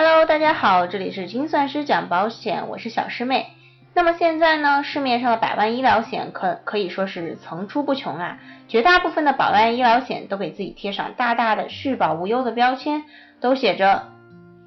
Hello，大家好，这里是精算师讲保险，我是小师妹。那么现在呢，市面上的百万医疗险可可以说是层出不穷啊，绝大部分的百万医疗险都给自己贴上大大的续保无忧的标签，都写着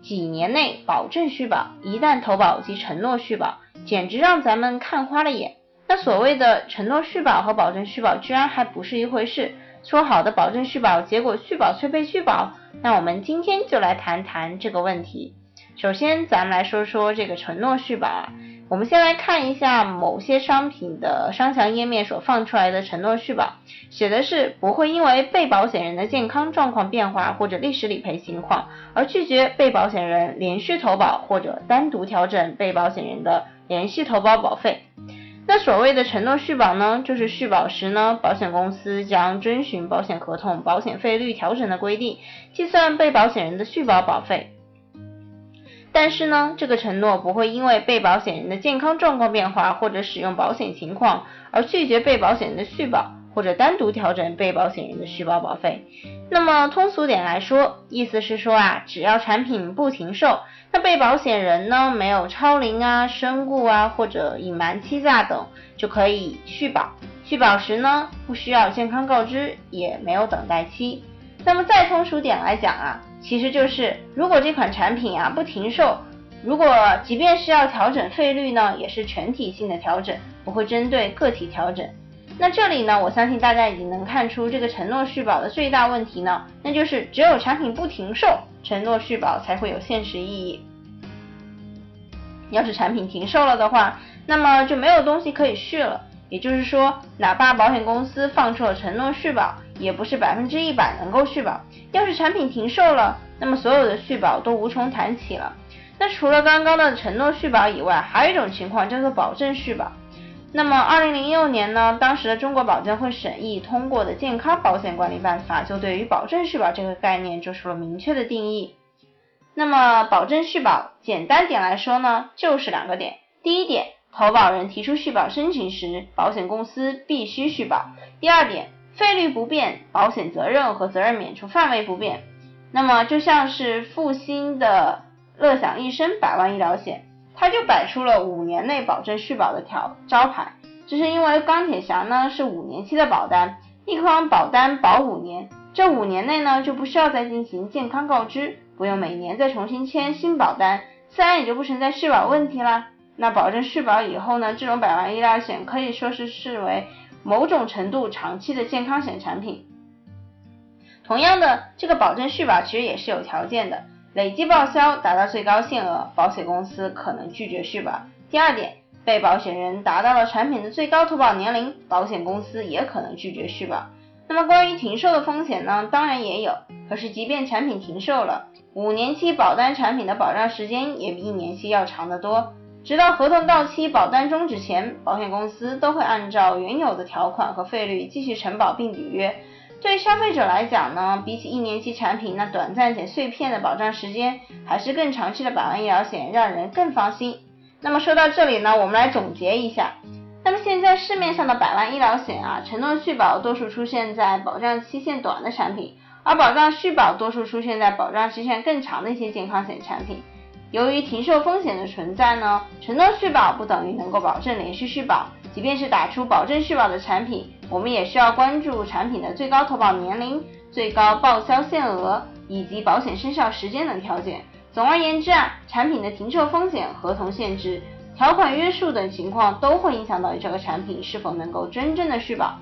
几年内保证续保，一旦投保即承诺续保，简直让咱们看花了眼。那所谓的承诺续保和保证续保，居然还不是一回事。说好的保证续保，结果续保却被拒保，那我们今天就来谈谈这个问题。首先，咱们来说说这个承诺续保啊。我们先来看一下某些商品的商详页面所放出来的承诺续保，写的是不会因为被保险人的健康状况变化或者历史理赔情况而拒绝被保险人连续投保或者单独调整被保险人的连续投保保费。那所谓的承诺续保呢，就是续保时呢，保险公司将遵循保险合同保险费率调整的规定，计算被保险人的续保保费。但是呢，这个承诺不会因为被保险人的健康状况变化或者使用保险情况而拒绝被保险人的续保，或者单独调整被保险人的续保保费。那么通俗点来说，意思是说啊，只要产品不停售，那被保险人呢没有超龄啊、身故啊或者隐瞒欺诈等，就可以续保。续保时呢，不需要健康告知，也没有等待期。那么再通俗点来讲啊，其实就是如果这款产品啊不停售，如果即便是要调整费率呢，也是全体性的调整，不会针对个体调整。那这里呢，我相信大家已经能看出这个承诺续保的最大问题呢，那就是只有产品不停售，承诺续保才会有现实意义。要是产品停售了的话，那么就没有东西可以续了。也就是说，哪怕保险公司放出了承诺续保，也不是百分之一百能够续保。要是产品停售了，那么所有的续保都无从谈起了。那除了刚刚的承诺续保以外，还有一种情况叫做保证续保。那么，二零零六年呢，当时的中国保监会审议通过的《健康保险管理办法》就对于保证续保这个概念做出了明确的定义。那么，保证续保简单点来说呢，就是两个点。第一点，投保人提出续保申请时，保险公司必须续保。第二点，费率不变，保险责任和责任免除范围不变。那么，就像是复兴的乐享一生百万医疗险。他就摆出了五年内保证续保的条招牌，这是因为钢铁侠呢是五年期的保单，一款保单保五年，这五年内呢就不需要再进行健康告知，不用每年再重新签新保单，自然也就不存在续保问题啦。那保证续保以后呢，这种百万医疗险可以说是视为某种程度长期的健康险产品。同样的，这个保证续保其实也是有条件的。累计报销达到最高限额，保险公司可能拒绝续保。第二点，被保险人达到了产品的最高投保年龄，保险公司也可能拒绝续保。那么关于停售的风险呢？当然也有。可是即便产品停售了，五年期保单产品的保障时间也比一年期要长得多。直到合同到期、保单终止前，保险公司都会按照原有的条款和费率继续承保并履约。对消费者来讲呢，比起一年期产品那短暂且碎片的保障时间，还是更长期的百万医疗险让人更放心。那么说到这里呢，我们来总结一下。那么现在市面上的百万医疗险啊，承诺续保多数出现在保障期限短的产品，而保障续保多数出现在保障期限更长的一些健康险产品。由于停售风险的存在呢，承诺续保不等于能够保证连续续保。即便是打出保证续保的产品，我们也需要关注产品的最高投保年龄、最高报销限额以及保险生效时间等条件。总而言之啊，产品的停售风险、合同限制、条款约束等情况都会影响到这个产品是否能够真正的续保。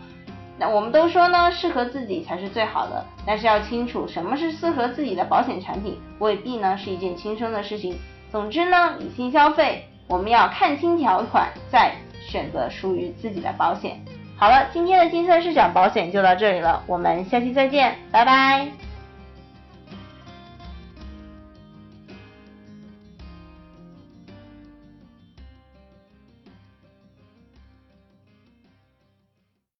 那我们都说呢，适合自己才是最好的，但是要清楚什么是适合自己的保险产品，未必呢是一件轻松的事情。总之呢，理性消费，我们要看清条款再。选择属于自己的保险。好了，今天的金色市场保险就到这里了，我们下期再见，拜拜。